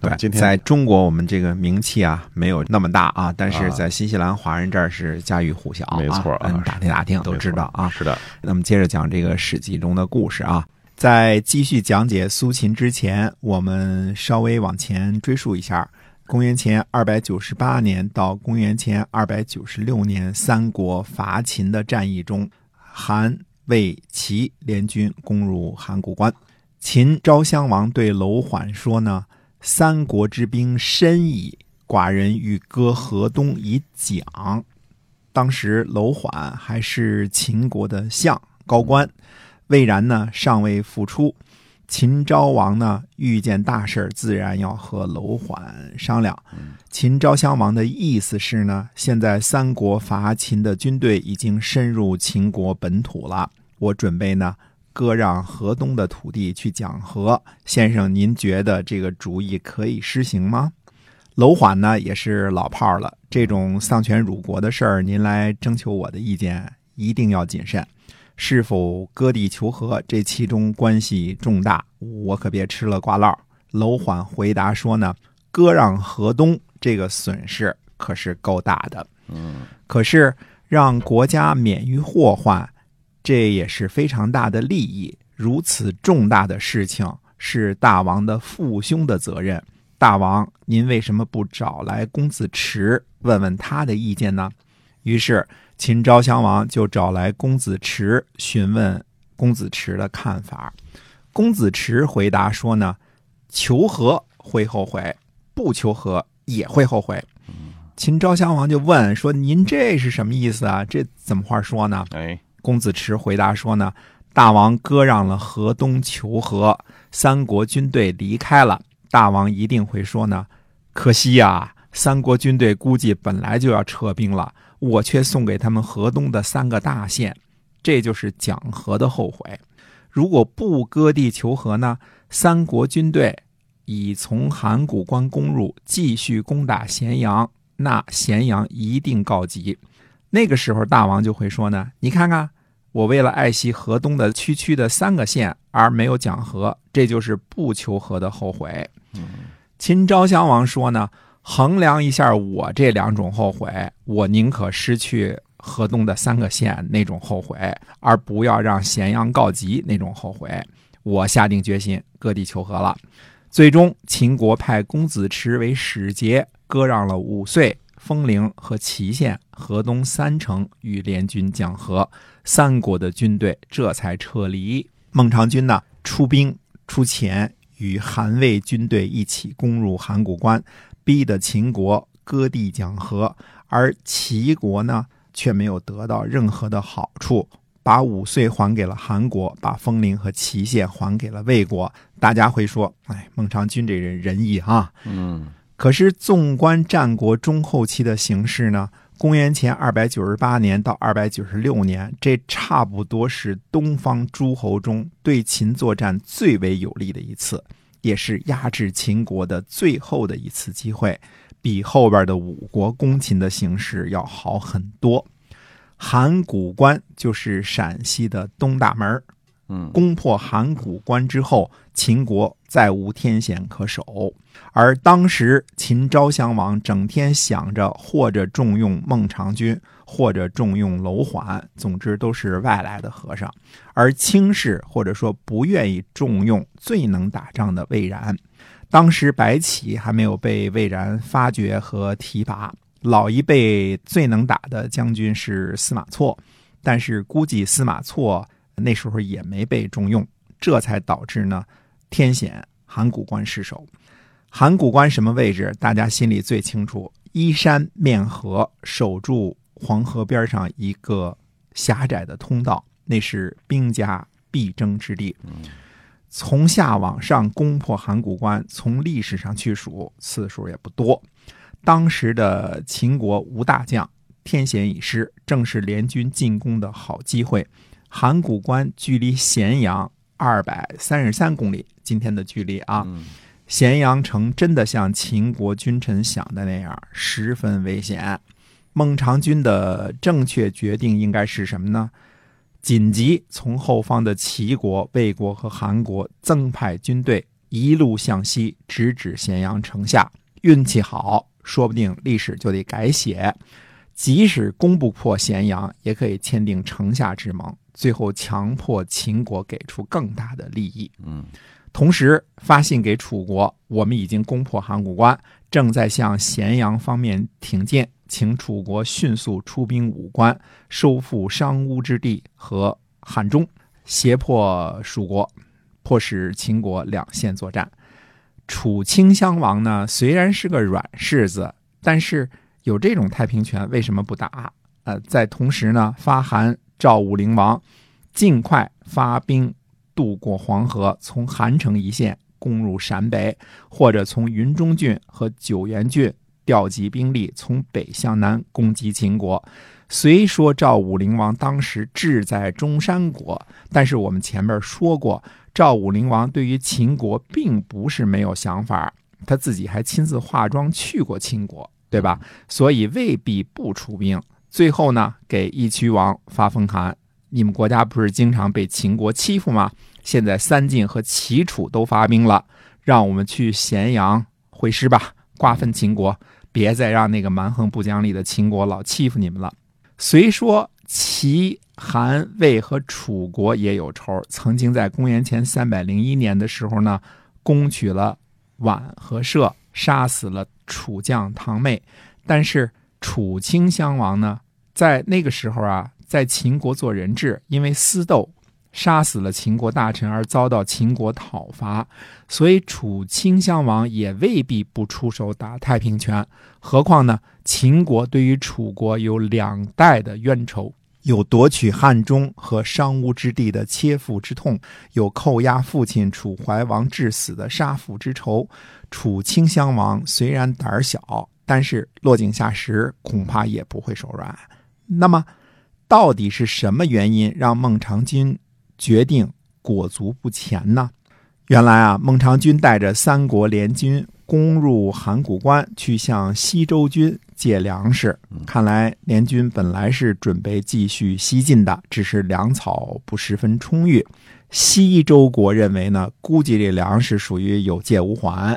对，今天在中国我们这个名气啊没有那么大啊，但是在新西兰华人这儿是家喻户晓啊，没错啊嗯打听打听都知道啊。是的，那么接着讲这个《史记》中的故事啊，在继续讲解苏秦之前，我们稍微往前追溯一下，公元前二百九十八年到公元前二百九十六年，三国伐秦的战役中，韩、魏、齐联军攻入函谷关，秦昭襄王对楼缓说呢。三国之兵深矣，寡人欲割河东以奖。当时楼缓还是秦国的相高官，魏然呢尚未复出。秦昭王呢遇见大事自然要和楼缓商量。秦昭襄王的意思是呢，现在三国伐秦的军队已经深入秦国本土了，我准备呢。割让河东的土地去讲和，先生，您觉得这个主意可以施行吗？楼缓呢也是老炮儿了，这种丧权辱国的事儿，您来征求我的意见，一定要谨慎。是否割地求和，这其中关系重大，我可别吃了挂烙。楼缓回答说呢，割让河东这个损失可是够大的，嗯，可是让国家免于祸患。这也是非常大的利益。如此重大的事情是大王的父兄的责任。大王，您为什么不找来公子池问问他的意见呢？于是秦昭襄王就找来公子池询问公子池的看法。公子池回答说呢：“求和会后悔，不求和也会后悔。”秦昭襄王就问说：“您这是什么意思啊？这怎么话说呢？”哎。公子池回答说呢，大王割让了河东求和，三国军队离开了，大王一定会说呢，可惜呀，三国军队估计本来就要撤兵了，我却送给他们河东的三个大县，这就是讲和的后悔。如果不割地求和呢，三国军队已从函谷关攻入，继续攻打咸阳，那咸阳一定告急。那个时候，大王就会说呢：“你看看，我为了爱惜河东的区区的三个县而没有讲和，这就是不求和的后悔。”秦昭襄王说呢：“衡量一下我这两种后悔，我宁可失去河东的三个县那种后悔，而不要让咸阳告急那种后悔。我下定决心割地求和了。最终，秦国派公子池为使节，割让了五岁。”风陵和祁县河东三城与联军讲和，三国的军队这才撤离。孟尝君呢，出兵出钱，与韩魏军队一起攻入函谷关，逼得秦国割地讲和，而齐国呢，却没有得到任何的好处，把五岁还给了韩国，把风陵和祁县还给了魏国。大家会说，哎，孟尝君这人仁义啊，嗯。可是，纵观战国中后期的形势呢，公元前二百九十八年到二百九十六年，这差不多是东方诸侯中对秦作战最为有利的一次，也是压制秦国的最后的一次机会，比后边的五国攻秦的形势要好很多。函谷关就是陕西的东大门攻破函谷关之后，秦国再无天险可守。而当时秦昭襄王整天想着，或者重用孟尝君，或者重用楼缓，总之都是外来的和尚，而轻视或者说不愿意重用最能打仗的魏然。当时白起还没有被魏然发掘和提拔，老一辈最能打的将军是司马错，但是估计司马错。那时候也没被重用，这才导致呢天险函谷关失守。函谷关什么位置？大家心里最清楚。依山面河，守住黄河边上一个狭窄的通道，那是兵家必争之地。从下往上攻破函谷关，从历史上去数次数也不多。当时的秦国吴大将天险已失，正是联军进攻的好机会。函谷关距离咸阳二百三十三公里，今天的距离啊。咸阳城真的像秦国君臣想的那样，十分危险。孟尝君的正确决定应该是什么呢？紧急从后方的齐国、魏国和韩国增派军队，一路向西，直指咸阳城下。运气好，说不定历史就得改写。即使攻不破咸阳，也可以签订城下之盟，最后强迫秦国给出更大的利益。嗯，同时发信给楚国，我们已经攻破函谷关，正在向咸阳方面挺进，请楚国迅速出兵武关，收复商巫之地和汉中，胁迫蜀国，迫使秦国两线作战。楚顷襄王呢，虽然是个软柿子，但是有这种太平权，为什么不打？呃，在同时呢，发函赵武灵王，尽快发兵渡过黄河，从韩城一线攻入陕北，或者从云中郡和九原郡调集兵力，从北向南攻击秦国。虽说赵武灵王当时志在中山国，但是我们前面说过，赵武灵王对于秦国并不是没有想法，他自己还亲自化妆去过秦国，对吧？所以未必不出兵。最后呢，给义渠王发封函：你们国家不是经常被秦国欺负吗？现在三晋和齐楚都发兵了，让我们去咸阳会师吧，瓜分秦国，别再让那个蛮横不讲理的秦国老欺负你们了。虽说齐、韩、魏和楚国也有仇，曾经在公元前三百零一年的时候呢，攻取了宛和社，杀死了楚将唐妹。但是楚顷襄王呢，在那个时候啊，在秦国做人质，因为私斗杀死了秦国大臣，而遭到秦国讨伐。所以楚顷襄王也未必不出手打太平拳。何况呢？秦国对于楚国有两代的冤仇，有夺取汉中和商巫之地的切腹之痛，有扣押父亲楚怀王致死的杀父之仇。楚顷襄王虽然胆小，但是落井下石，恐怕也不会手软。那么，到底是什么原因让孟尝君决定裹足不前呢？原来啊，孟尝君带着三国联军攻入函谷关，去向西周军。借粮食，看来联军本来是准备继续西进的，只是粮草不十分充裕。西周国认为呢，估计这粮食属于有借无还。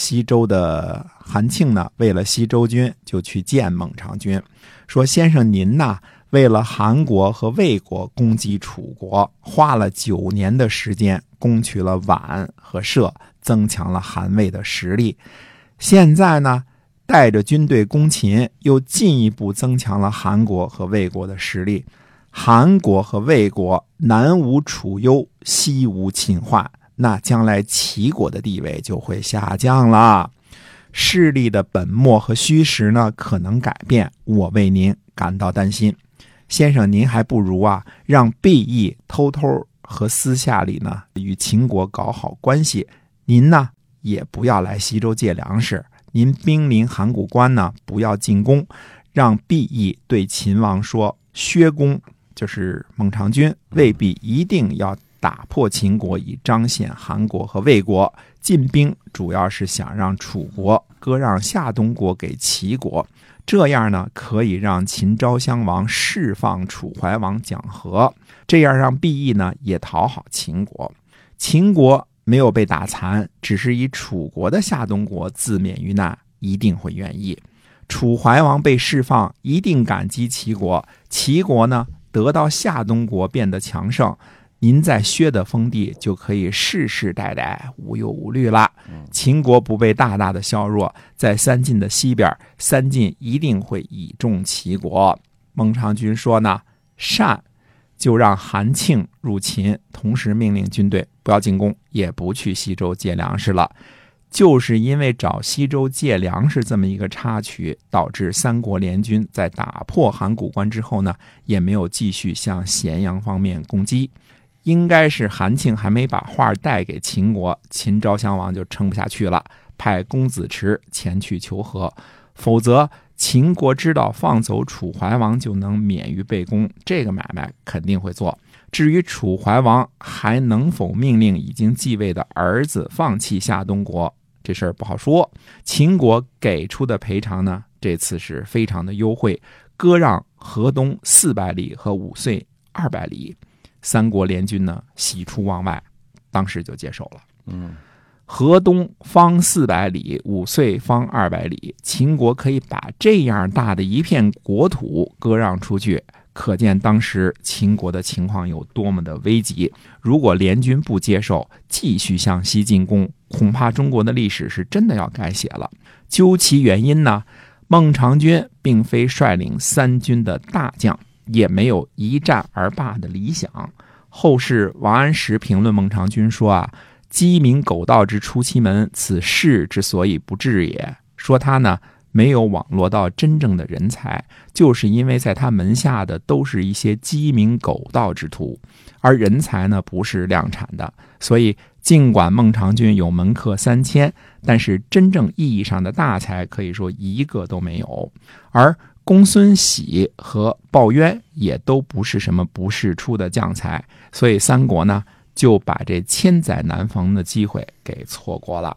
西周的韩庆呢，为了西周军，就去见孟尝君，说：“先生您呐，为了韩国和魏国攻击楚国，花了九年的时间，攻取了宛和社，增强了韩魏的实力。现在呢？”带着军队攻秦，又进一步增强了韩国和魏国的实力。韩国和魏国南无楚幽，西无秦化，那将来齐国的地位就会下降了。势力的本末和虚实呢，可能改变。我为您感到担心，先生，您还不如啊，让毕义偷偷和私下里呢，与秦国搞好关系。您呢，也不要来西周借粮食。您兵临函谷关呢，不要进攻，让毕义对秦王说：“薛公就是孟尝君，未必一定要打破秦国，以彰显韩国和魏国。进兵主要是想让楚国割让夏东国给齐国，这样呢，可以让秦昭襄王释放楚怀王讲和，这样让毕义呢也讨好秦国，秦国。”没有被打残，只是以楚国的夏东国自免于难，一定会愿意。楚怀王被释放，一定感激齐国。齐国呢，得到夏东国变得强盛，您在薛的封地就可以世世代代无忧无虑了。秦国不被大大的削弱，在三晋的西边，三晋一定会倚重齐国。孟尝君说呢，善。就让韩庆入秦，同时命令军队不要进攻，也不去西周借粮食了。就是因为找西周借粮食这么一个插曲，导致三国联军在打破函谷关之后呢，也没有继续向咸阳方面攻击。应该是韩庆还没把话带给秦国，秦昭襄王就撑不下去了，派公子池前去求和，否则秦国知道放走楚怀王就能免于被攻，这个买卖肯定会做。至于楚怀王还能否命令已经继位的儿子放弃夏东国？这事儿不好说。秦国给出的赔偿呢，这次是非常的优惠，割让河东四百里和五岁二百里。三国联军呢，喜出望外，当时就接受了。嗯，河东方四百里，五岁方二百里，秦国可以把这样大的一片国土割让出去，可见当时秦国的情况有多么的危急。如果联军不接受，继续向西进攻，恐怕中国的历史是真的要改写了。究其原因呢，孟尝君并非率领三军的大将。也没有一战而罢的理想。后世王安石评论孟尝君说：“啊，鸡鸣狗盗之出其门，此事之所以不治也。”说他呢没有网络到真正的人才，就是因为在他门下的都是一些鸡鸣狗盗之徒，而人才呢不是量产的。所以，尽管孟尝君有门客三千，但是真正意义上的大才可以说一个都没有。而公孙喜和鲍渊也都不是什么不世出的将才，所以三国呢就把这千载难逢的机会给错过了。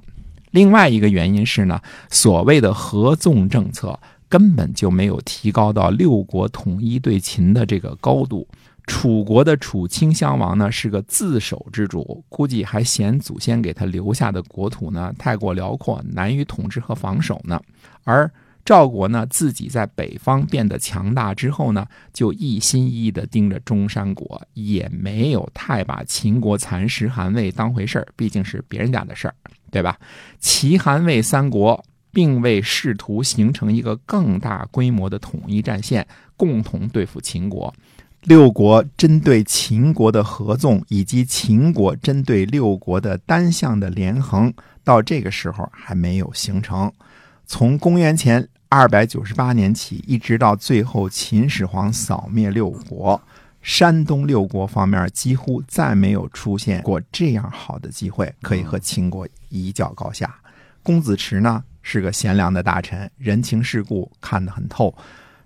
另外一个原因是呢，所谓的合纵政策根本就没有提高到六国统一对秦的这个高度。楚国的楚顷襄王呢是个自守之主，估计还嫌祖先给他留下的国土呢太过辽阔，难于统治和防守呢，而。赵国呢，自己在北方变得强大之后呢，就一心一意地盯着中山国，也没有太把秦国蚕食韩魏当回事儿，毕竟是别人家的事儿，对吧？齐、韩、魏三国并未试图形成一个更大规模的统一战线，共同对付秦国。六国针对秦国的合纵，以及秦国针对六国的单向的连横，到这个时候还没有形成。从公元前。二百九十八年起，一直到最后秦始皇扫灭六国，山东六国方面几乎再没有出现过这样好的机会，可以和秦国一较高下。公子池呢是个贤良的大臣，人情世故看得很透，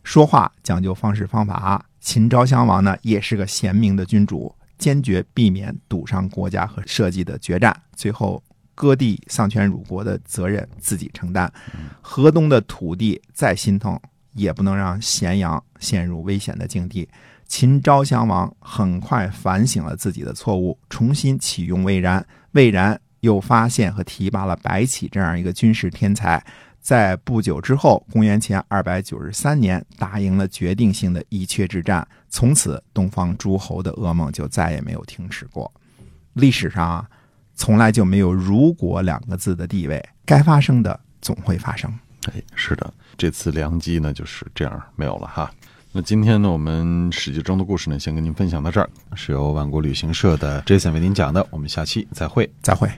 说话讲究方式方法。秦昭襄王呢也是个贤明的君主，坚决避免赌上国家和社稷的决战。最后。割地丧权辱国的责任自己承担，河东的土地再心疼，也不能让咸阳陷入危险的境地。秦昭襄王很快反省了自己的错误，重新启用魏然，魏然又发现和提拔了白起这样一个军事天才，在不久之后，公元前二百九十三年，打赢了决定性的伊阙之战，从此东方诸侯的噩梦就再也没有停止过。历史上啊。从来就没有“如果”两个字的地位，该发生的总会发生。哎，是的，这次良机呢就是这样没有了哈。那今天呢，我们史记中的故事呢，先跟您分享到这儿，是由万国旅行社的 Jason 为您讲的。我们下期再会，再会。